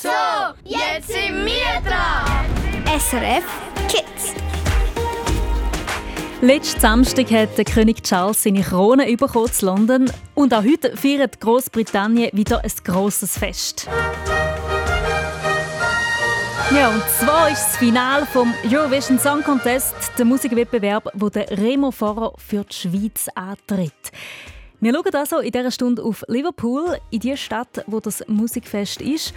So, jetzt sind wir dran. SRF Kids. Letzten Samstag hat der König Charles seine Krone bekommen in London und auch heute feiert Großbritannien wieder ein grosses Fest. Ja, und zwar ist das Finale vom Eurovision Song Contest, der Musikwettbewerb, wo der Remo Fahrer für die Schweiz antritt. Wir schauen also in dieser Stunde auf Liverpool, in die Stadt, wo das Musikfest ist.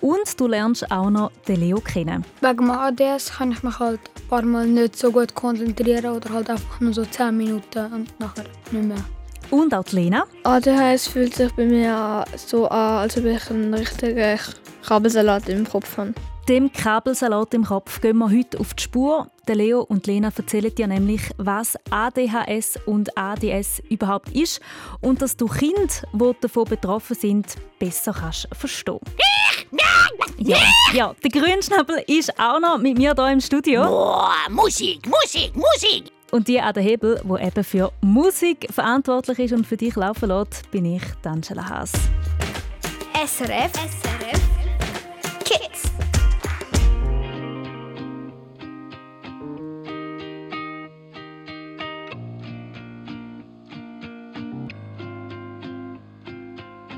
Und du lernst auch noch den Leo kennen. Wegen ADS kann ich mich halt ein paar Mal nicht so gut konzentrieren oder halt einfach nur so 10 Minuten und nachher nicht mehr. Und auch die Lena. ADHS fühlt sich bei mir so an, als ob ich einen richtigen Kabelsalat im Kopf habe. Dem Kabelsalat im Kopf gehen wir heute auf die Spur. Der Leo und Lena erzählen dir nämlich, was ADHS und ADS überhaupt ist und dass du Kinder, die davon betroffen sind, besser kannst verstehen. Ja, ja, der Grünschnabel ist auch noch mit mir hier im Studio. Boah, Musik, Musik, Musik. Und die an der Hebel, wo eben für Musik verantwortlich ist und für dich laufen lässt, bin ich, Angela Haas. SRF SRF Kids.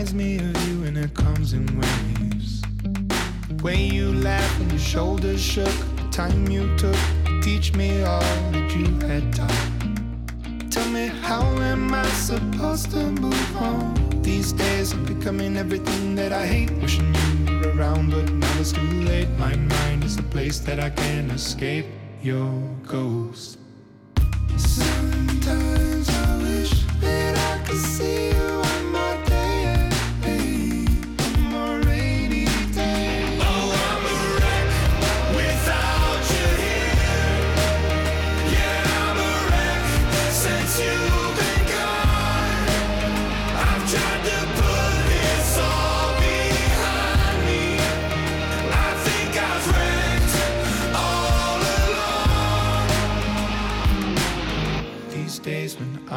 reminds me of you and it comes in waves. The way you laughed and your shoulders shook, the time you took to teach me all that you had taught. Tell me, how am I supposed to move on? These days I'm becoming everything that I hate. Wishing you were around, but now it's too late. My mind is a place that I can't escape your ghost. Sometimes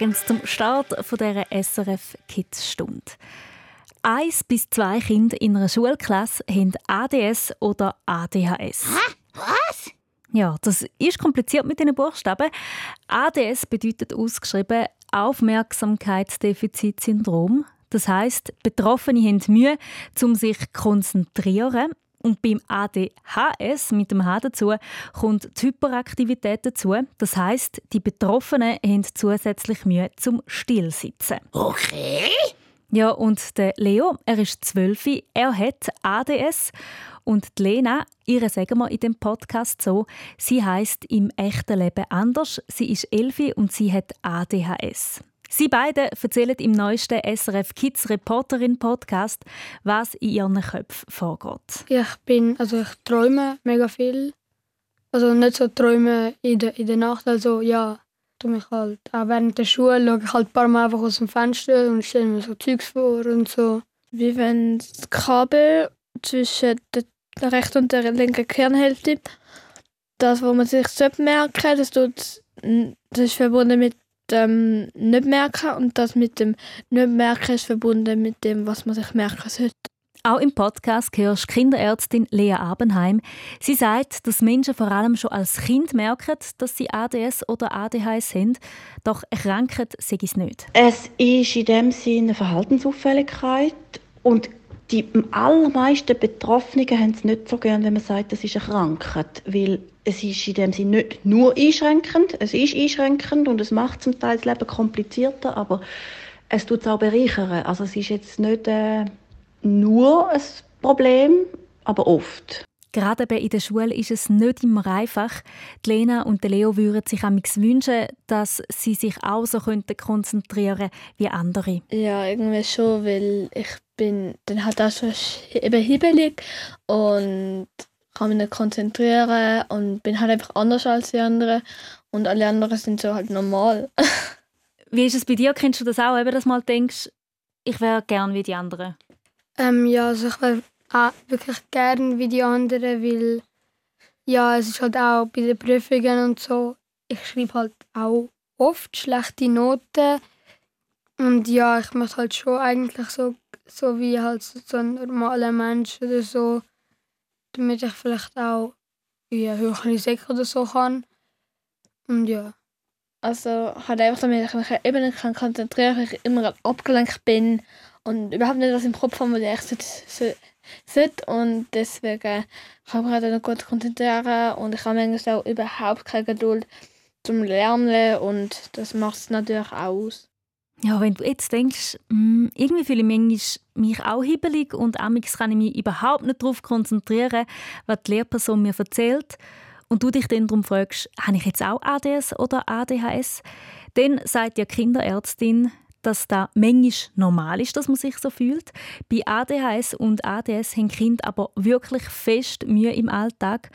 Dragons zum Start von dieser SRF Kids Stunde. Eins bis zwei Kinder in einer Schulklasse haben ADS oder ADHS. Was? Ja, das ist kompliziert mit den Buchstaben. ADS bedeutet ausgeschrieben Aufmerksamkeitsdefizitsyndrom. Das heißt, Betroffene haben Mühe, um sich zu konzentrieren. Und beim ADHS mit dem H dazu kommt die Hyperaktivität dazu. Das heißt, die Betroffenen haben zusätzlich Mühe zum Stillsitzen. Okay. Ja, und der Leo, er ist zwölf, er hat ADS und die Lena, ihre sagen wir in dem Podcast so, sie heißt im echten Leben anders. Sie ist elf und sie hat ADHS. Sie beide erzählen im neuesten SRF Kids Reporterin Podcast, was in ihren Köpfen vorgeht. Ich bin, also ich träume mega viel. Also nicht so träume in der, in der Nacht, also ja, tu mich halt. Auch während der Schule schaue ich halt ein paar Mal einfach aus dem Fenster und stelle mir so Zeugs vor und so. Wie wenn das Kabel zwischen der der rechten und der linken Kernhälfte, das, wo man sich sollte merken, das, tut, das ist verbunden mit dem Nicht-Merken und das mit dem Nicht-Merken ist verbunden mit dem, was man sich merken sollte. Auch im Podcast hörst Kinderärztin Lea Abenheim. Sie sagt, dass Menschen vor allem schon als Kind merken, dass sie ADS oder ADHS haben, doch erkranken sie es nicht. Es ist in dem Sinne eine Verhaltensauffälligkeit und die allermeisten Betroffenen haben es nicht so gern, wenn man sagt, das ist eine Krankheit, weil es ist in dem Sinne nicht nur einschränkend, es ist einschränkend und es macht zum Teil das Leben komplizierter, aber es tut es auch bereichern. Also es ist jetzt nicht äh, nur ein Problem, aber oft. Gerade in der Schule ist es nicht immer einfach. Die Lena und der Leo würden sich wünschen, dass sie sich auch so konzentrieren könnten wie andere. Ja, irgendwie schon, weil ich bin dann halt auch schon eben hibbelig und kann mich nicht konzentrieren und bin halt einfach anders als die anderen und alle anderen sind so halt normal. wie ist es bei dir? Kennst du das auch, eben, dass du mal denkst, ich wäre gern wie die anderen? Ähm, ja, also ich wäre auch wirklich gern wie die anderen, weil ja, es ist halt auch bei den Prüfungen und so, ich schreibe halt auch oft schlechte Noten und ja, ich möchte halt schon eigentlich so, so wie halt so ein normaler Mensch oder so, damit ich vielleicht auch eine höhere Sek oder so kann. Und ja. Also halt einfach, damit ich mich eben nicht konzentrieren kann, weil ich immer abgelenkt bin und überhaupt nicht was im Kopf habe, was ich sollte, sollte. Und deswegen kann ich mich halt nicht gut konzentrieren und ich habe manchmal auch überhaupt keine Geduld zum Lernen und das macht es natürlich auch aus. Ja, wenn du jetzt denkst, mh, irgendwie fühle ich mich auch hibbelig und amigs kann ich mich überhaupt nicht darauf konzentrieren, was die Lehrperson mir erzählt, und du dich dann darum fragst, habe ich jetzt auch ADS oder ADHS, dann sagt die Kinderärztin, dass da manchmal normal ist, dass man sich so fühlt. Bei ADHS und ADS haben Kinder aber wirklich fest Mühe im Alltag.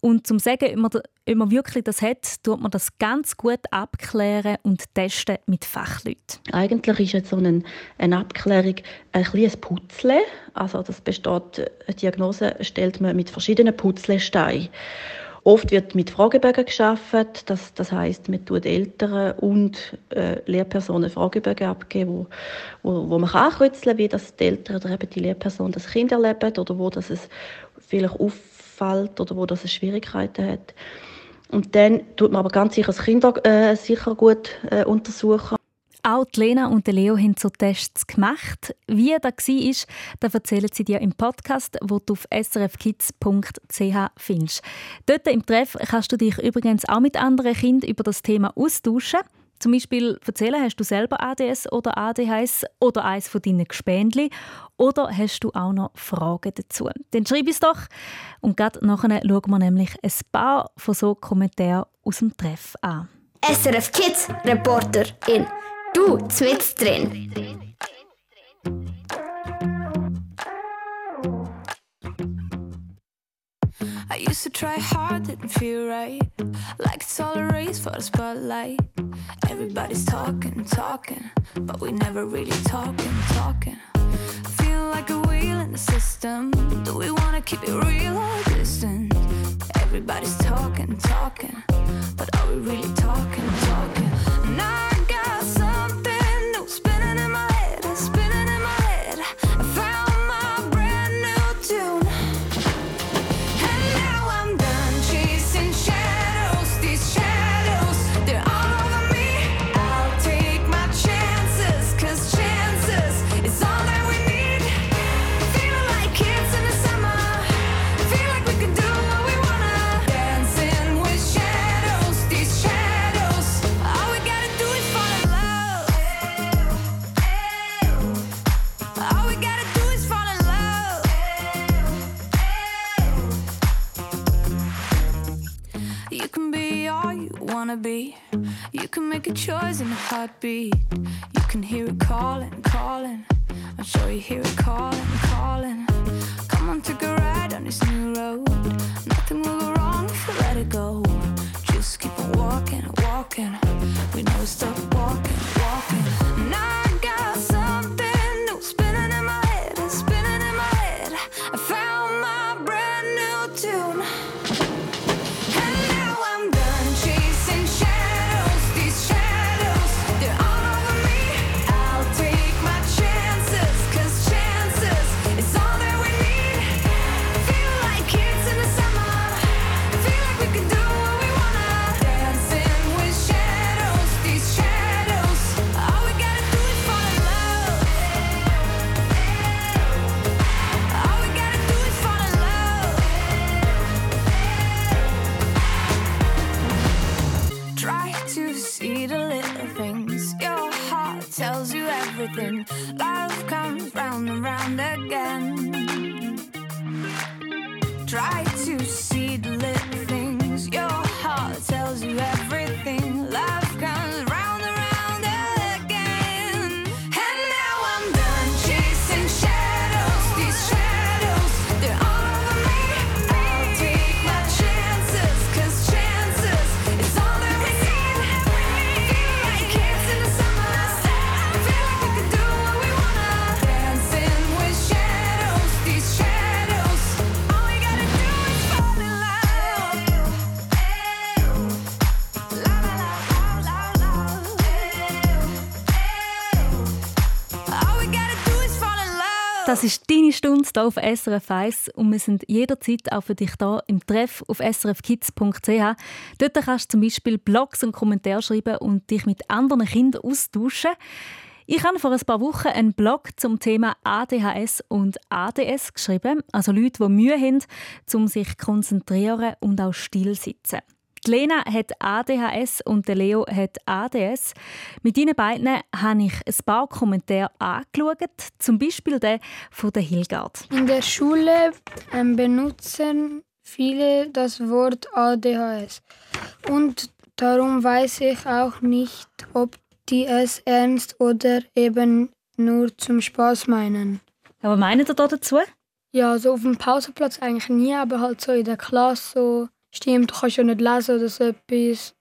Und zum sagen, ob man, ob man wirklich das hat, tut man das ganz gut abklären und testen mit Fachleuten. Eigentlich ist jetzt so eine, eine Abklärung ein kleines Putzle. Also das besteht, eine Diagnose stellt man mit verschiedenen Putzlesteinen. Oft wird mit Fragebögen geschaffen. Das, das heißt, man tut Eltern und äh, Lehrpersonen Fragebögen abgeben, wo, wo, wo man kann kann, wie das die Eltern oder eben die Lehrperson das Kind erlebt oder wo das es vielleicht auffällt oder wo das es Schwierigkeiten hat. Und dann tut man aber ganz sicher das Kind äh, sicher gut äh, untersuchen. Auch Lena und Leo haben so Tests gemacht. Wie das war, das erzählen sie dir im Podcast, wo du auf srfkids.ch findest. Dort im Treff kannst du dich übrigens auch mit anderen Kindern über das Thema austauschen. Zum Beispiel erzählen, hast du selber ADS oder ADHS oder eines von deinen Gespendli oder hast du auch noch Fragen dazu? Dann schreib es doch. Und gerade nachher schauen wir nämlich ein paar von so Kommentaren aus dem Treff an. SRF Kids Reporter in Du, zwitz drin. I used to try hard, didn't feel right. Like it's all a race for the spotlight. Everybody's talking, talking, but we never really talking, talking. Feel like a wheel in the system. Do we wanna keep it real or distant? Everybody's talking, talking, but are we really talking, talking? Make a choice in a heartbeat. You can hear it calling, calling. I'm sure you hear it calling, calling. Come on, take a ride on this new road. Nothing will go wrong if you let it go. Just keep on walking, walking. We never stop walking, Das ist deine Stunde hier auf SRF 1 und wir sind jederzeit auch für dich da im Treff auf srfkids.ch. Dort kannst du zum Beispiel Blogs und Kommentare schreiben und dich mit anderen Kindern austauschen. Ich habe vor ein paar Wochen einen Blog zum Thema ADHS und ADS geschrieben, also Leute, die Mühe haben, um sich konzentrieren und auch still sitzen. Die Lena hat ADHS und der Leo hat ADS. Mit ihnen beiden habe ich ein paar Kommentare angeschaut, zum Beispiel den von der Hilgard. In der Schule ähm, benutzen viele das Wort ADHS. Und darum weiß ich auch nicht, ob die es ernst oder eben nur zum Spaß meinen. Aber meinen ihr da dazu? Ja, so auf dem Pausenplatz eigentlich nie, aber halt so in der Klasse so, stimmt, du kannst ja nicht lesen oder so etwas.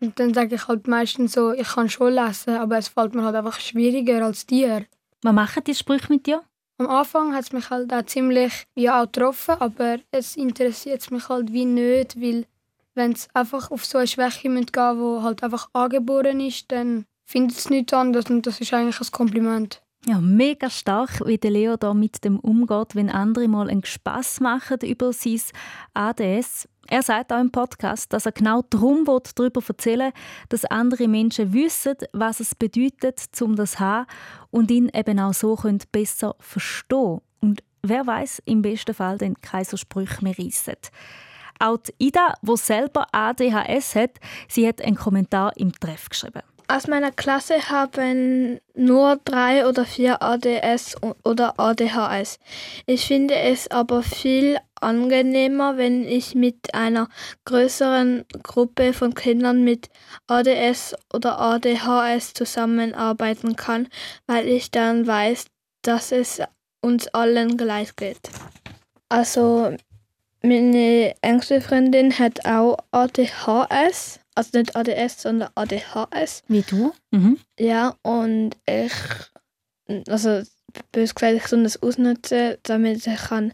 Und dann sage ich halt meistens so, ich kann schon lesen, aber es fällt mir halt einfach schwieriger als dir. Was machen die Sprüche mit dir? Am Anfang hat es mich halt auch ziemlich ja, auch getroffen, aber es interessiert mich halt wie nicht, weil wenn es einfach auf so eine Schwäche gehen müsste, die halt einfach angeboren ist, dann findet es nichts anderes und das ist eigentlich ein Kompliment. Ja, mega stark, wie der Leo da mit dem umgeht, wenn andere mal einen Spass machen über sein ADS. Er sagt auch im Podcast, dass er genau darum will, darüber erzählen dass andere Menschen wissen, was es bedeutet, um das zu haben und ihn eben auch so können besser verstehen Und wer weiß, im besten Fall dann keine so Sprüche mehr reissen. Auch die Ida, die selber ADHS hat, sie hat einen Kommentar im Treff geschrieben. Aus meiner Klasse haben nur drei oder vier ADS oder ADHS. Ich finde es aber viel angenehmer, wenn ich mit einer größeren Gruppe von Kindern mit ADS oder ADHS zusammenarbeiten kann, weil ich dann weiß, dass es uns allen gleich geht. Also meine engste Freundin hat auch ADHS, also nicht ADS, sondern ADHS. Wie du? Mhm. Ja, und ich, also bös gesagt, ich soll das ausnutzen, damit ich kann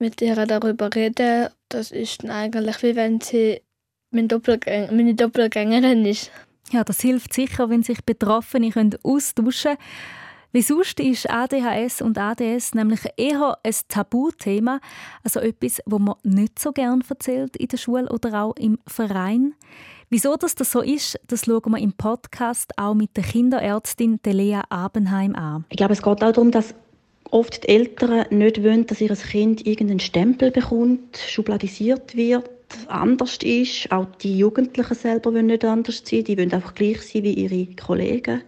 mit ihr darüber reden. Das ist dann eigentlich wie wenn sie mein Doppelgäng meine Doppelgängerin ist. Ja, das hilft sicher, wenn sich Betroffene können austauschen können. Wie sonst ist ADHS und ADS nämlich eher ein Tabuthema, also etwas, wo man nicht so gern erzählt in der Schule oder auch im Verein. Wieso das, das so ist, das schauen wir im Podcast auch mit der Kinderärztin Lea Abenheim an. Ich glaube, es geht auch darum, dass oft die Eltern nicht wollen, dass ihr Kind irgendeinen Stempel bekommt, schubladisiert wird, anders ist. Auch die Jugendlichen selber wollen nicht anders sein, die wollen einfach gleich sein wie ihre Kollegen.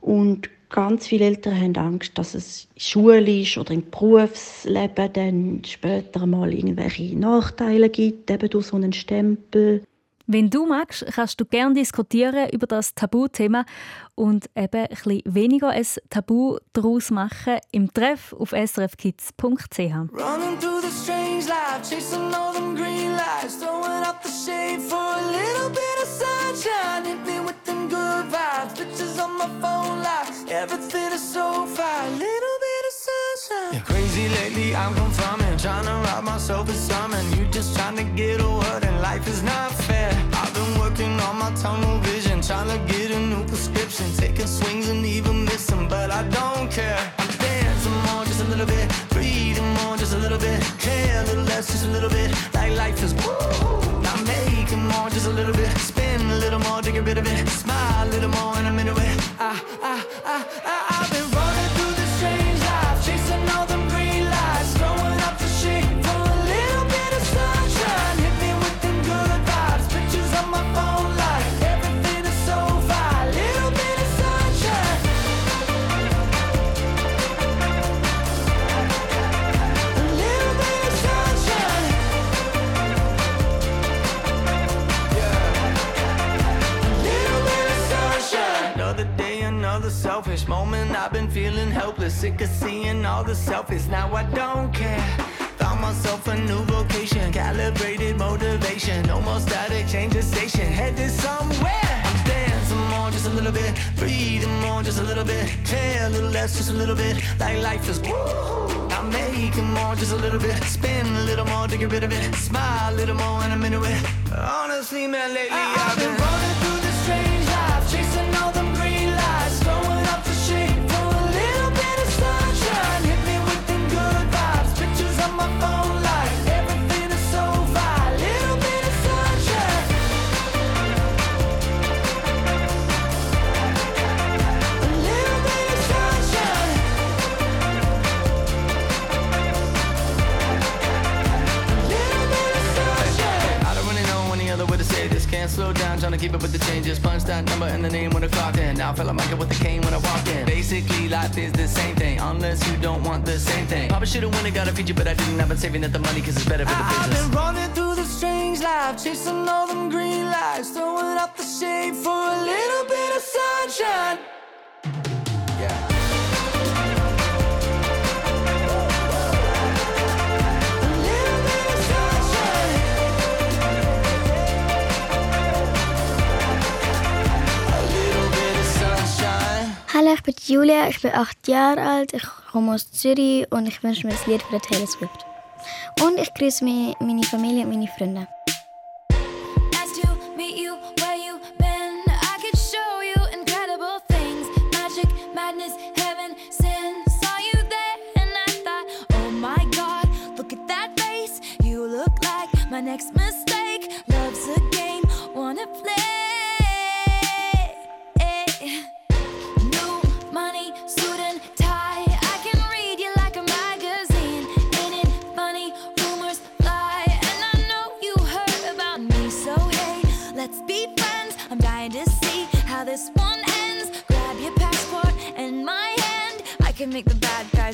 Und ganz viele Eltern haben Angst, dass es schulisch oder im Berufsleben dann später mal irgendwelche Nachteile gibt, eben durch so einen Stempel. Wenn du magst, kannst du gerne diskutieren über das Tabuthema und eben ein bisschen weniger ein Tabu daraus machen im Treff auf srfkids.ch. Running through the strange life, chasing all them green lights, throwing up the shade for a little bit of sunshine. Hit me with them good vibes, pictures on my phone like everything is so fine. Little bit of sunshine. Yeah, crazy lately, I'm confirming, trying to rob myself of something. You just trying to get a word, and life is not fair. Working on my tunnel vision, trying to get a new prescription, taking swings and even missing, but I don't care. I'm dancing more, just a little bit, breathing more, just a little bit, care a little less, just a little bit, like life is woo. Now making more, just a little bit, spin a little more to get rid of it, smile a little more, and I'm into it. I, I, I, I, helpless, sick of seeing all the selfies. Now I don't care. Found myself a new vocation, calibrated motivation. No more static, change the station, headed somewhere. I'm dancing more, just a little bit. Breathing more, just a little bit. Care a little less, just a little bit. Like life is woo. I'm making more, just a little bit. Spin a little more to get rid of it. Smile a little more, and I'm into it. Honestly, man, lately I've been running the name when I clocked in. Now I feel like Michael with the cane when I walked in. Basically, life is the same thing, unless you don't want the same thing. Probably should've went and got a feature, but I didn't. I've been saving up the money cause it's better for the business. I've been running through the strange life, chasing all them green lights, throwing up the shade for a little bit of sunshine. Ich bin Julia, ich bin acht Jahre alt, ich komme aus Zürich und ich wünsche mir ein Lied für Taylor Swift. Und ich grüße meine Familie und meine Freunde. Nice to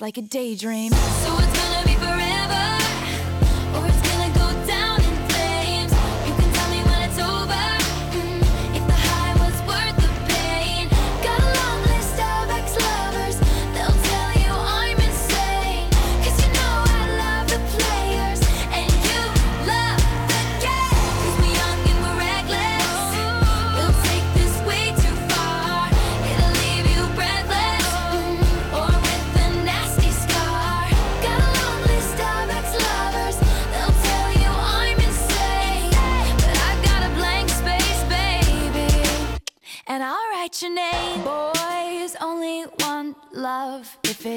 like a daydream.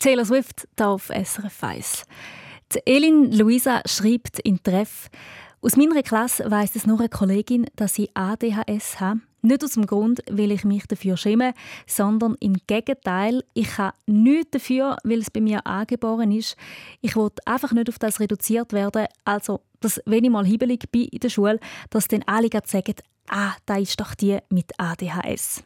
Taylor Swift da auf SRF 1. Die Elin Luisa schreibt in Treff, aus meiner Klasse weiss es nur eine Kollegin, dass ich ADHS habe. Nicht aus dem Grund, weil ich mich dafür schäme, sondern im Gegenteil, ich habe nichts dafür, weil es bei mir angeboren ist. Ich will einfach nicht auf das reduziert werden. Also, dass, wenn ich mal hibbelig bin in der Schule, dass dann alle sagen, ah, da ist doch die mit ADHS.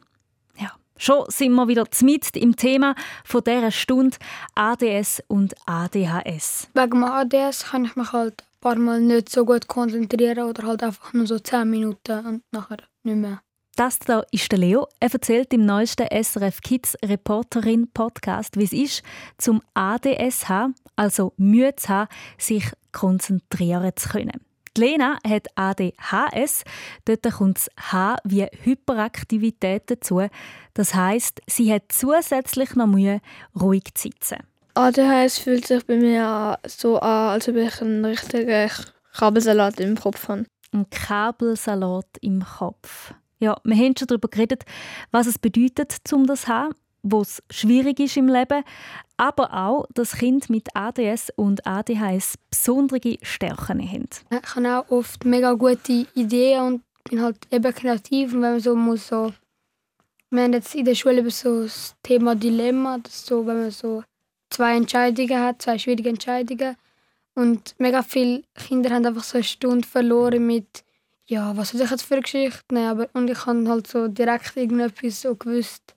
Schon sind wir wieder mit im Thema von dieser Stunde ADS und ADHS. Wegen ADS kann ich mich halt ein paar Mal nicht so gut konzentrieren oder halt einfach nur so 10 Minuten und nachher nicht mehr. Das da ist der Leo. Er erzählt im neuesten SRF Kids Reporterin Podcast, wie es ist, zum ADS haben, also Mühe zu haben, sich konzentrieren zu können. Die Lena hat ADHS. Dort kommt das H wie Hyperaktivität dazu. Das heißt, sie hat zusätzlich noch Mühe, ruhig zu sitzen. ADHS fühlt sich bei mir so an, als ob ich einen richtigen Kabelsalat im Kopf habe. Ein Kabelsalat im Kopf. Ja, wir haben schon darüber geredet, was es bedeutet, um das zu haben, wo es schwierig ist im Leben, aber auch, dass Kinder mit ADS und ADHS besondere Stärken haben. Ich habe auch oft mega gute Ideen und bin halt eben kreativ. Und wenn man so muss so... Wir haben jetzt in der Schule über so das Thema Dilemma, das ist so, wenn man so zwei Entscheidungen hat, zwei schwierige Entscheidungen. Und mega viele Kinder haben einfach so eine Stunde verloren mit ja, was soll ich jetzt für eine Geschichte nehmen? Und ich habe halt so direkt irgendetwas so gewusst.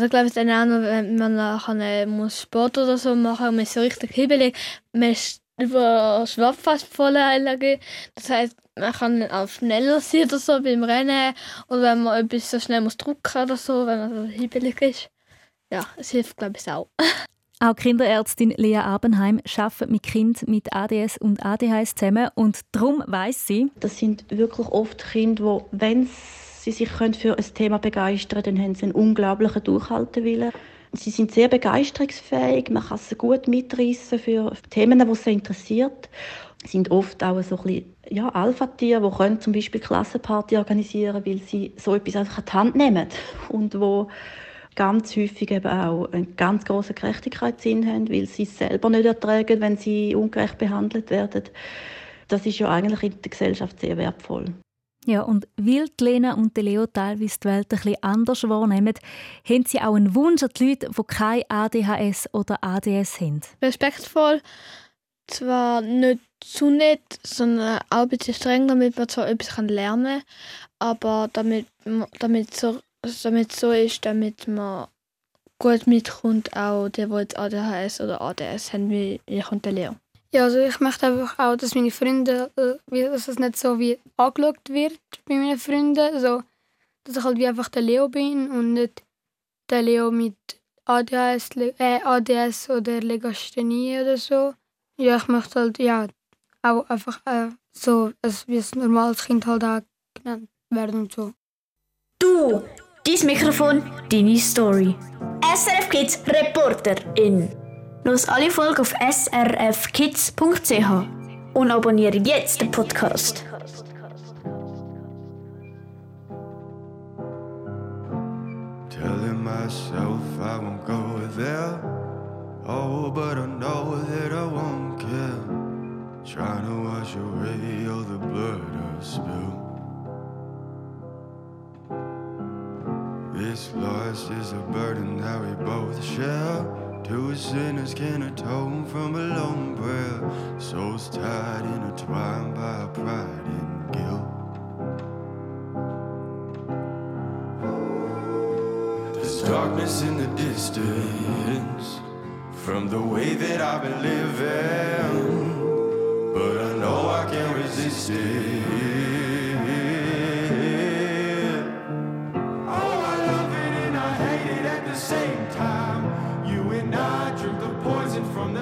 Also ich glaube, es ist dann auch noch, wenn man nachher muss Sport oder so machen und man ist so richtig hibbelig, man ist über Schwabfast voll Allergie. Das heißt, man kann auch schneller sein oder so beim Rennen oder wenn man etwas so schnell muss drucken oder so, wenn man so hibbelig ist. Ja, es hilft glaube ich auch. Auch Kinderärztin Lea Abenheim arbeitet mit Kindern mit ADS und ADHS zusammen und darum weiss sie, Das sind wirklich oft Kinder, die, wenn sie sich können für ein Thema begeistern können, dann haben sie einen unglaublichen Durchhaltewillen. Sie sind sehr begeisterungsfähig, man kann sie gut mitreißen für Themen, die sie interessiert. Sie sind oft auch so ein bisschen, ja, Alpha-Tiere, die können zum Beispiel Klassenparty organisieren weil sie so etwas einfach an die Hand nehmen und wo ganz häufig eben auch einen ganz grossen Gerechtigkeitssinn haben, weil sie es selber nicht ertragen, wenn sie ungerecht behandelt werden. Das ist ja eigentlich in der Gesellschaft sehr wertvoll. Ja, und weil die Lena und die Leo teilweise die Welt ein bisschen anders wahrnehmen, haben sie auch einen Wunsch an die Leute, die kein ADHS oder ADS haben. Respektvoll, zwar nicht zu nett, sondern auch ein bisschen streng, damit man zwar etwas lernen kann, aber damit, damit so damit so ist, damit man gut mitkommt, auch die, die jetzt ADHS oder ADS haben, wie ich und Leo. Ja, also ich möchte einfach auch, dass meine Freunde, äh, dass es nicht so wie angeschaut wird bei meinen Freunden. Also, dass ich halt wie einfach der Leo bin und nicht der Leo mit ADHS, Le- äh, ADS oder Legasthenie oder so. Ja, ich möchte halt ja auch einfach äh, so, als wie ein normales Kind halt auch genannt werden und so. Du, dein Mikrofon, deine Story. SRF Kids Reporterin. Los alle Folgen auf srfkids.ch und abonniere jetzt den Podcast. Telling myself I won't go there. Oh, but I know that I won't care. Trying to wash away all the blood spilled. This loss is a burden that we both share. Two sinners can atone from a lone prayer. Souls tied, intertwined by pride and guilt. There's darkness in the distance from the way that I've been living, but I know I can't resist it.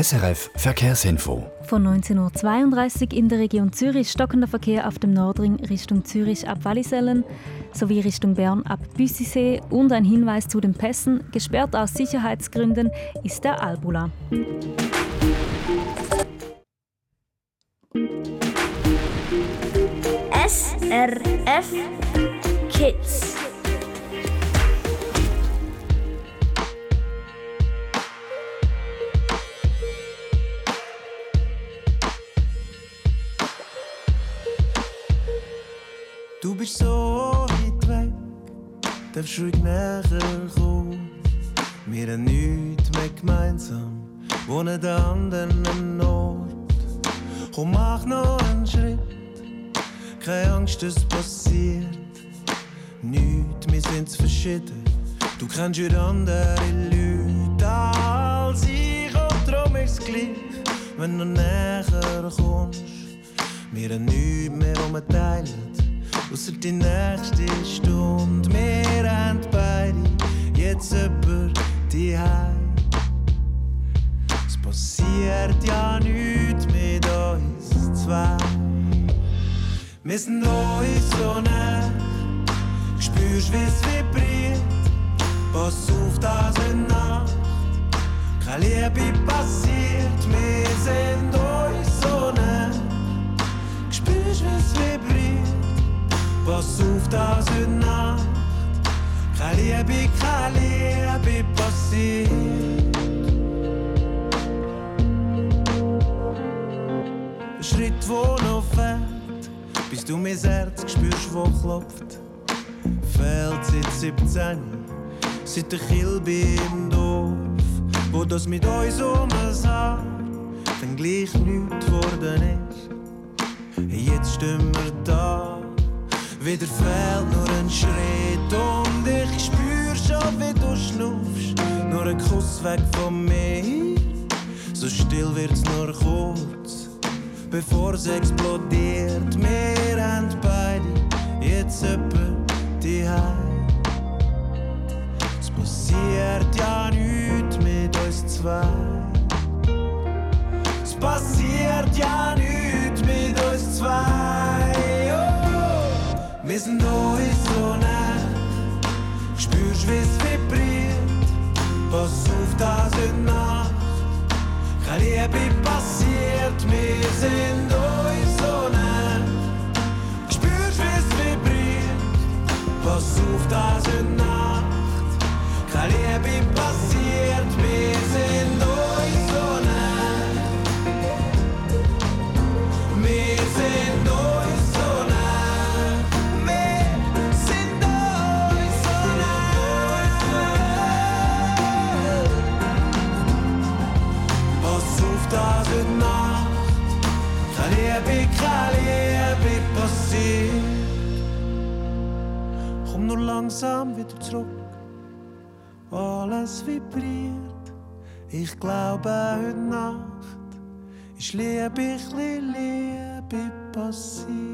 SRF Verkehrsinfo. Von 19.32 Uhr in der Region Zürich stockender Verkehr auf dem Nordring Richtung Zürich ab Wallisellen sowie Richtung Bern ab Büssisee und ein Hinweis zu den Pässen. Gesperrt aus Sicherheitsgründen ist der Albula. SRF Kids. Du bist so weit weg, darfst ruhig näher kommen. Wir haben nichts mehr gemeinsam, wohnen an anderen Ort. Komm, mach noch einen Schritt, keine Angst, es passiert. Nichts, wir sind verschieden, du kennst ja andere Leute als ich und darum ist gleich, wenn du näher kommst. Wir haben nichts mehr, was wir teilen, ausser die nächste Stunde. Wir haben beide jetzt über die Heim. Es passiert ja nichts mit uns zwei. Wir sind uns so nah, Spürst, wie's vibriert, pass auf, das wird Nacht. Keine Liebe passiert, wir sind uns so nah. Spürst, wie's vibriert, pass auf, das wird Nacht. Keine Liebe, keine Liebe passiert. Ein Schritt, wo noch fehlt, bis du mein Herz spürst, wo klopft. Fehlt seit 17, seit der Kilbe im Dorf, wo das mit uns um es Haar dann gleich nichts geworden ist. Jetzt stehen wir da, wieder fehlt nur ein Schritt und ich spür schon, wie du schnuffst. Nur ein Kuss weg von mir, so still wird's nur kurz bevor es explodiert. Wir haben beide jetzt etwa die Es passiert ja nichts mit uns zwei. Es passiert ja nichts mit uns zwei. Wir sind uns so nah. Spürst, wie's vibriert? Pass auf, das heute Nacht. Keine Liebe passiert, wir sind uns so nah. Spürst, wie's vibriert? Pass auf, das heute Nacht. Keine Liebe passiert, langsam wieder zurück. Alles vibriert. Ich glaube, heute Nacht ist Liebe, ich Liebe passiert.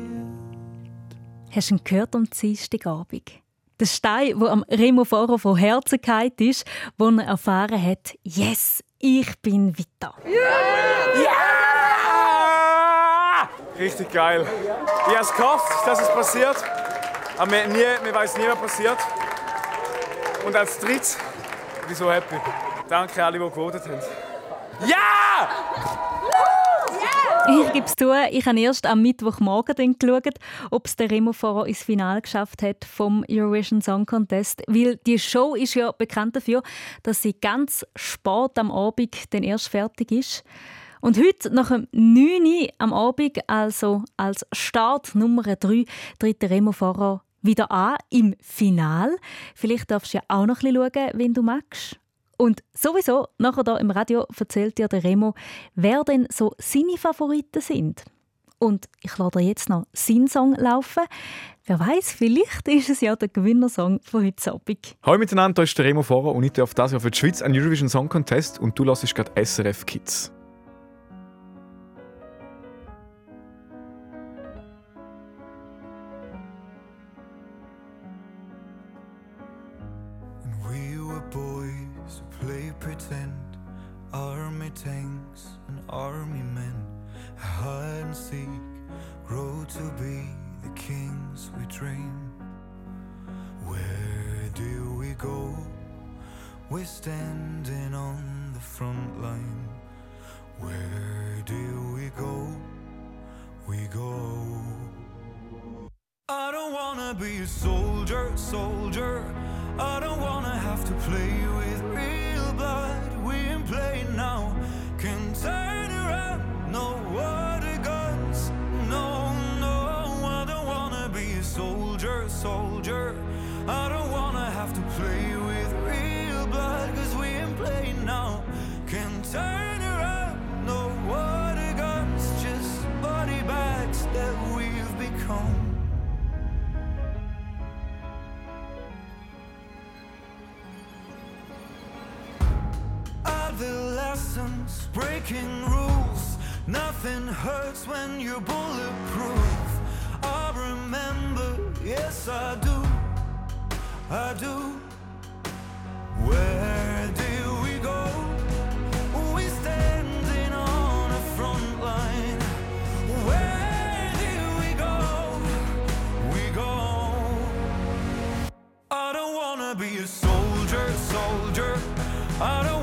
Hast du ihn gehört am Dienstagabend? Der Stein, der am Remo Foro von Herzen gefallen ist, wo er erfahren hat, yes, ich bin weiter. Richtig geil. Ich habe es gehofft, dass es passiert. Aber mir, mir weiß nie, was passiert. Und als drittes bin ich so happy. Danke alle, die gewotet haben. Ja! Ich gebe es zu, ich habe erst am Mittwochmorgen geschaut, ob es der Remo Foro ins Finale geschafft hat vom Eurovision Song Contest. Weil die Show ist ja bekannt dafür, dass sie ganz spät am Abend dann erst fertig ist. Und heute, nach dem 9 Uhr am Abend, also als Start Nummer 3, tritt der Remo Foro wieder an im Final. Vielleicht darfst du ja auch noch ein bisschen schauen, wenn du magst. Und sowieso, nachher hier im Radio erzählt dir der Remo, wer denn so seine Favoriten sind. Und ich dir jetzt noch seinen Song laufen. Wer weiß, vielleicht ist es ja der Gewinnersong von heute Abend. Hallo miteinander, hier ist der Remo Fahrer und ich darf das Jahr für die Schweiz einen Eurovision Song Contest und du hörst gerade SRF Kids. Army men, hide and seek, grow to be the kings we dream. Where do we go? We're standing on the front line. Where do we go? We go. I don't wanna be a soldier, soldier. I don't wanna have to play with real blood. We ain't playing now. hurts when you're bulletproof. I remember, yes, I do. I do. Where do we go? We standing on a front line. Where do we go? We go. I don't wanna be a soldier, soldier. I don't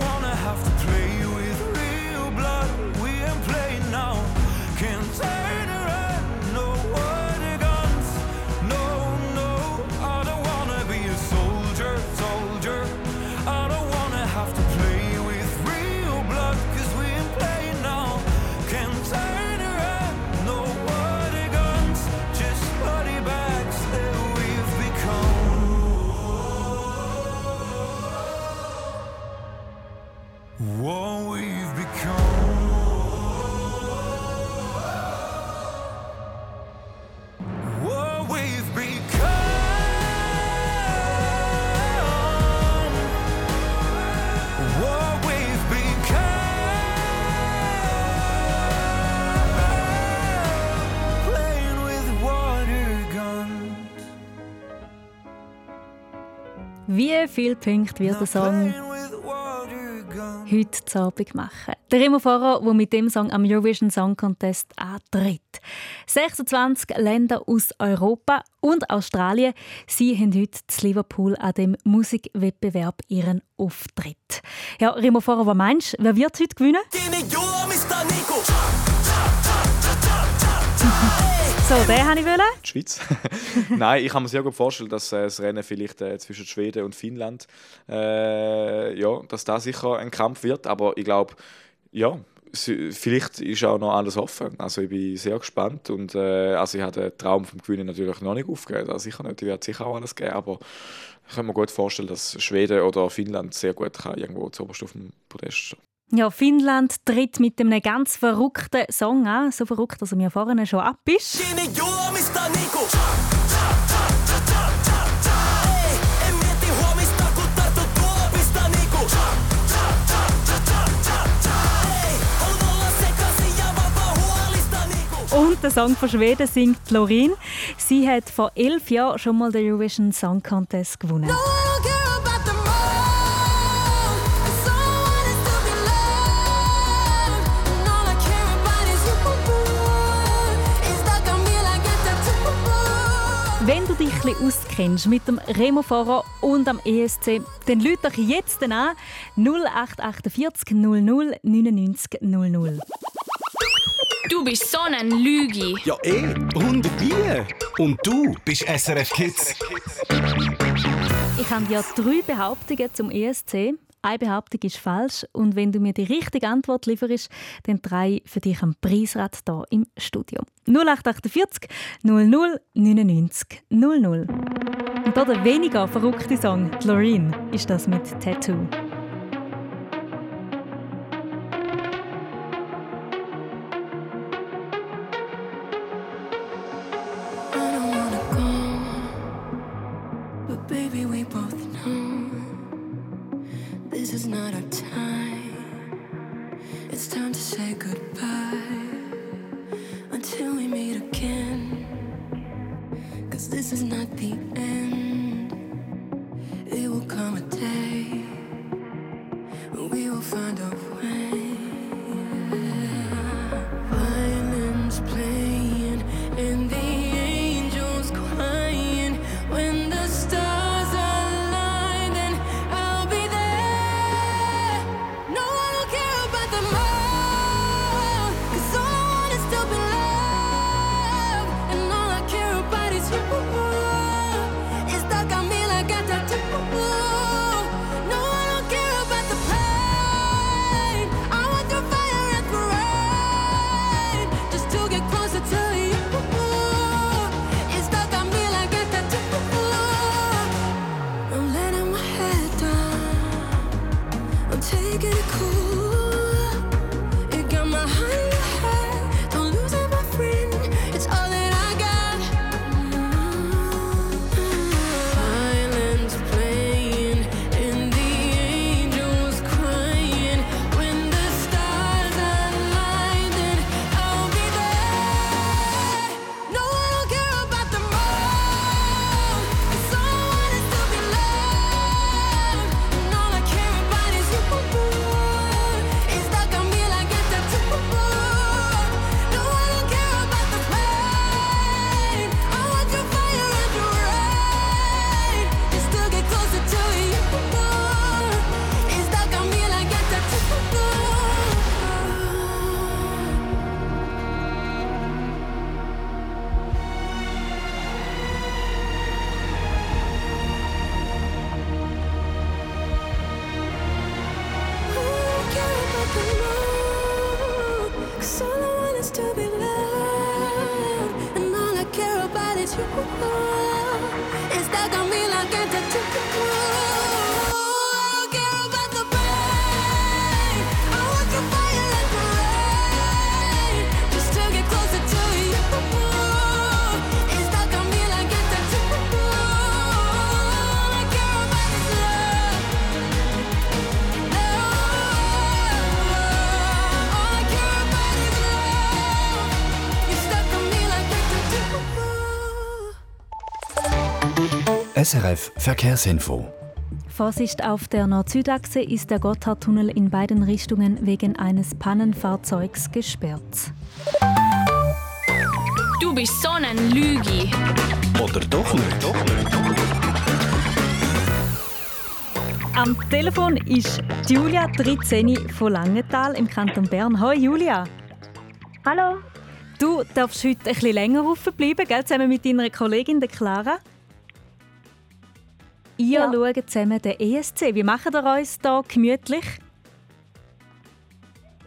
viele Punkte wird der Song heute Abend machen? Der Remo Farah, der mit dem Song am Eurovision Song Contest antritt. 26 Länder aus Europa und Australien, sie haben heute zu Liverpool an dem Musikwettbewerb ihren Auftritt. Ja, Remo Farah, was meinst du, wer wird heute gewinnen? So, den habe ich wollen. Die Schweiz. Nein, ich kann mir sehr gut vorstellen, dass äh, das Rennen vielleicht äh, zwischen Schweden und Finnland, äh, ja, dass da sicher ein Kampf wird. Aber ich glaube, ja, vielleicht ist auch noch alles offen. Also ich bin sehr gespannt und äh, also ich habe den Traum vom Gewinnen natürlich noch nicht aufgegeben. Also sicher nicht, ich werde sicher auch alles geben, aber ich kann mir gut vorstellen, dass Schweden oder Finnland sehr gut kann irgendwo zuoberst auf dem Podest stehen. Ja, Finnland tritt mit einem ganz verrückten Song an. So verrückt, dass er mir vorhin schon ab ist. Und der Song von Schweden singt Lorin. Sie hat vor elf Jahren schon mal den Eurovision Song Contest gewonnen. Wenn dich ein bisschen auskennst mit dem Remo-Fahrer und am ESC, dann lüt doch jetzt an 0848 00 99 00. Du bist so ein Lügi. Ja, eh, und wie? Und du bist SRF Kids. Ich habe ja drei Behauptungen zum ESC. Eine Behauptung ist falsch und wenn du mir die richtige Antwort lieferst, dann drehe ich für dich am Preisrad hier im Studio. 0848 00 99 00. Und hier der weniger verrückte Song, Loreen, ist das mit Tattoo. SRF Verkehrsinfo. Vorsicht auf der Nord-Süd-Achse ist der Gotthardtunnel in beiden Richtungen wegen eines Pannenfahrzeugs gesperrt. Du bist so ein Lügi. Oder doch nicht? Am Telefon ist Julia 13 von Langenthal im Kanton Bern. Hallo Julia. Hallo. Du darfst heute ein bisschen länger bleiben, gell? zusammen mit deiner Kollegin der Clara. Ihr Ja. schaut zusammen den ESC. Wie macht ihr uns da gemütlich?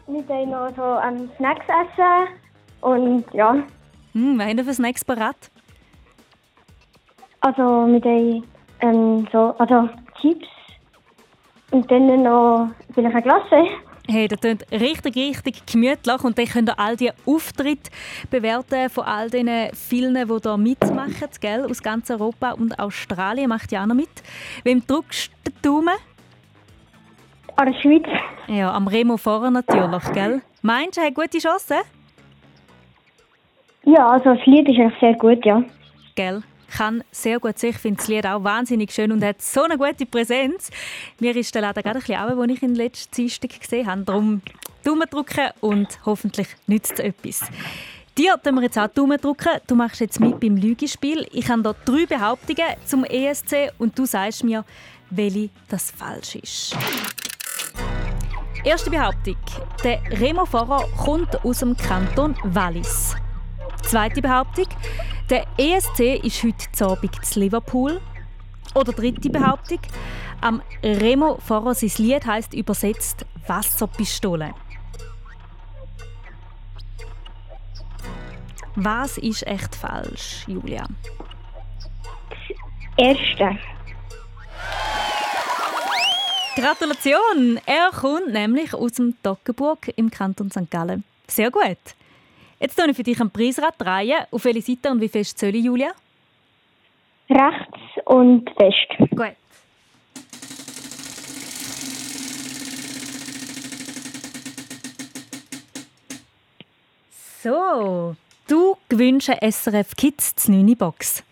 Wir wollen noch so ähm, Snacks essen und ja, Hm, was habt ihr für Snacks parat? also wir wollen ähm, so, also Chips und dann noch vielleicht eine Glasse. Hey, das klingt richtig, richtig gemütlich und dann könnt ihr all die Auftritte bewerten von all den vielen, die hier mitmachen, gell? aus ganz Europa und Australien macht ja auch noch mit. Wem drückst du den Daumen? An der Schweiz. Ja, am Remo vorher natürlich, gell? Meinst du, er hat gute Chancen? Ja, also das Lied ist eigentlich sehr gut, ja. Gell? Kann sehr gut sein. Ich finde das Lied auch wahnsinnig schön und hat so eine gute Präsenz. Mir ist der Laden gerade ein bisschen runter, als ich ihn letzten Dienstag gesehen habe. Darum Daumen drücken und hoffentlich nützt es etwas. Dir drücken wir jetzt auch Daumen drücken. Du machst jetzt mit beim Lügespiel. Ich habe hier drei Behauptungen zum ESC und du sagst mir, welche das falsch ist. Erste Behauptung. Der Remo Fahrer kommt aus dem Kanton Wallis. Zweite Behauptung. Der ESC ist heute zu Abend in Liverpool. Oder dritte Behauptung. Am Remo Fahrer sein Lied heisst übersetzt Wasserpistole. Was ist echt falsch, Julia? Erste. Gratulation! Er kommt nämlich aus dem Toggenburg im Kanton St. Gallen. Sehr gut. Jetzt drehen ich für dich ein Preisrad drehen. Auf welche Seite und wie fest soll ich, Julia? Rechts und fest. Gut. So, du gewünscht eine SRF Kids die 9 Box.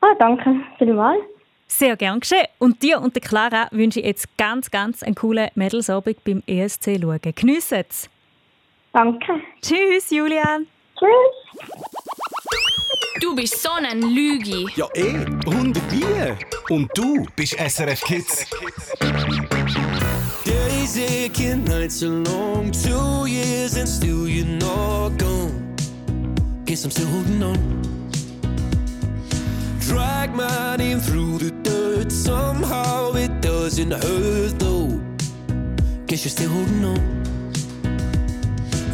Ah, danke vielmals. Sehr gern geschehen. Und dir und der Clara wünsche ich jetzt ganz, ganz einen coolen Mädelsabend beim ESC schauen. Geniessen es. Danke. Tschüss, Julian. Tschüss. Du bist so ein Lügi. Ja, eh, 100 Bier. Und du bist SRF Kids. Days aching, nights are long. Two years and still you're not gone. Guess I'm still holding on. Drag my name through the dirt. Somehow it doesn't hurt though. Guess you're still holding on.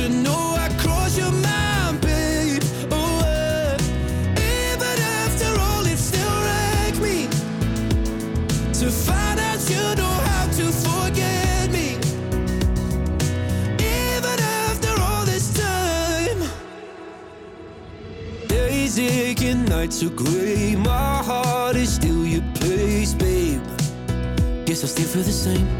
To know I crossed your mind, babe. Oh, uh, even after all, it still wrecks me to find out you know how to forget me. Even after all this time. Days aching, nights are gray. My heart is still your place, babe. Guess I still feel the same.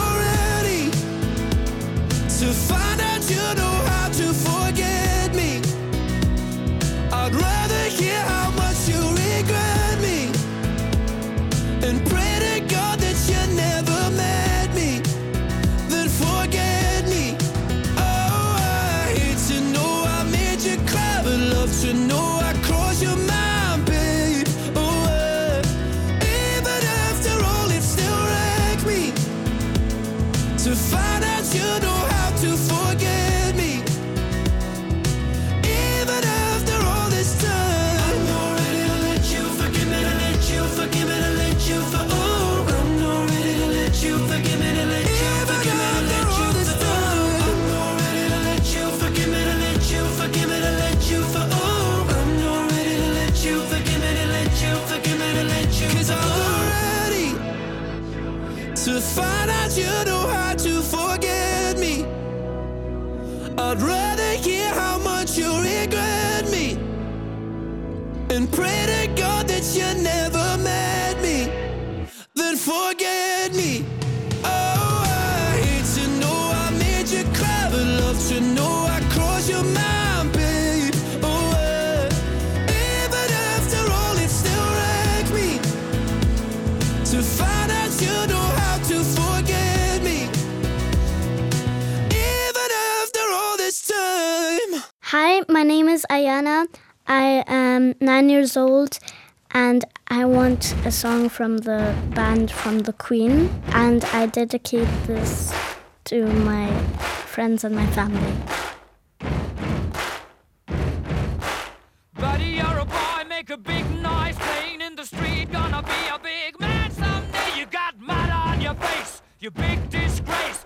to find out you know how to forget me. I'd rather hear how much you regret me and pray to God that you never met me. Then forget me. My name is Ayana. I am nine years old and I want a song from the band from the Queen. And I dedicate this to my friends and my family. Buddy, you're a boy, make a big noise playing in the street. Gonna be a big man someday. You got mud on your face, you big disgrace.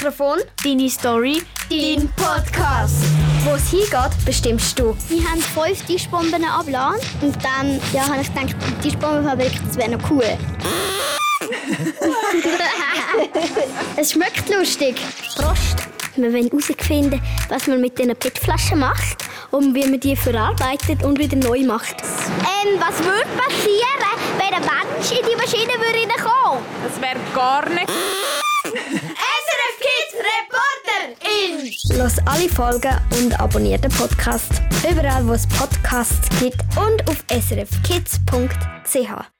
Mikrofon, deine Story, dein Podcast. Wo es hingeht, bestimmst du. Wir haben fünf Tischbomben abgeladen und dann ja, habe ich gedacht, die Tischbombenfabrik, das wäre noch cool. es schmeckt lustig. Prost! Wir wollen herausfinden, was man mit diesen PET-Flaschen macht und wie man die verarbeitet und wieder neu macht. Ähm, was würde passieren, wenn ein Mensch in die Maschine würde reinkommen? Das wäre gar nicht... SRF Kids Reporter in! Los alle Folgen und abonniert den Podcast. Überall, wo es Podcasts gibt und auf srfkids.ch.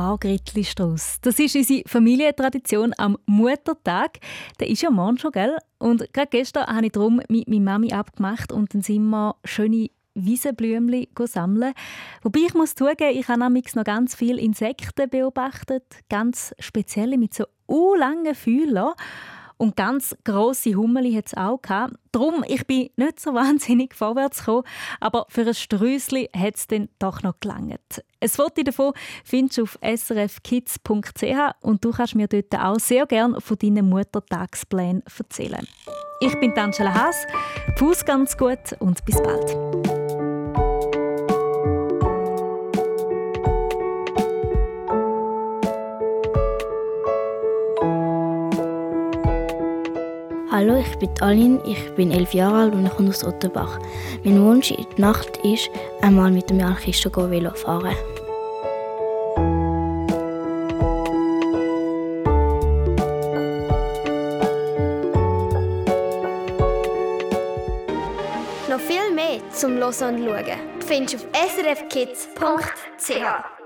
Ein Margretli-Strauss. Das ist unsere Familientradition am Muttertag. Der ist ja morgen schon, gell? Und gerade gestern habe ich darum mit meiner Mami abgemacht und dann sind wir schöne Wiesenblümchen sammeln. Wobei ich muss zugeben, ich habe nämlich noch ganz viele Insekten beobachtet, ganz spezielle mit so langen Fühlern. Und ganz grosse Hummeli hat es auch gehabt. Darum, ich bin nicht so wahnsinnig vorwärts gekommen, aber für ein Strüssli hat es dann doch noch gelangt. Ein Foto davon findest du auf srfkids.ch und du kannst mir dort auch sehr gerne von deinen Muttertagsplänen erzählen. Ich bin Angela Haas, Fuß ganz gut und bis bald. Hallo, ich bin Aline, ich bin elf Jahre alt und ich komme aus Otterbach. Mein Wunsch in der Nacht ist, einmal mit dem Jan Christo Velo fahren. Noch viel mehr zum Hören und Schauen findest du auf srfkids.ch.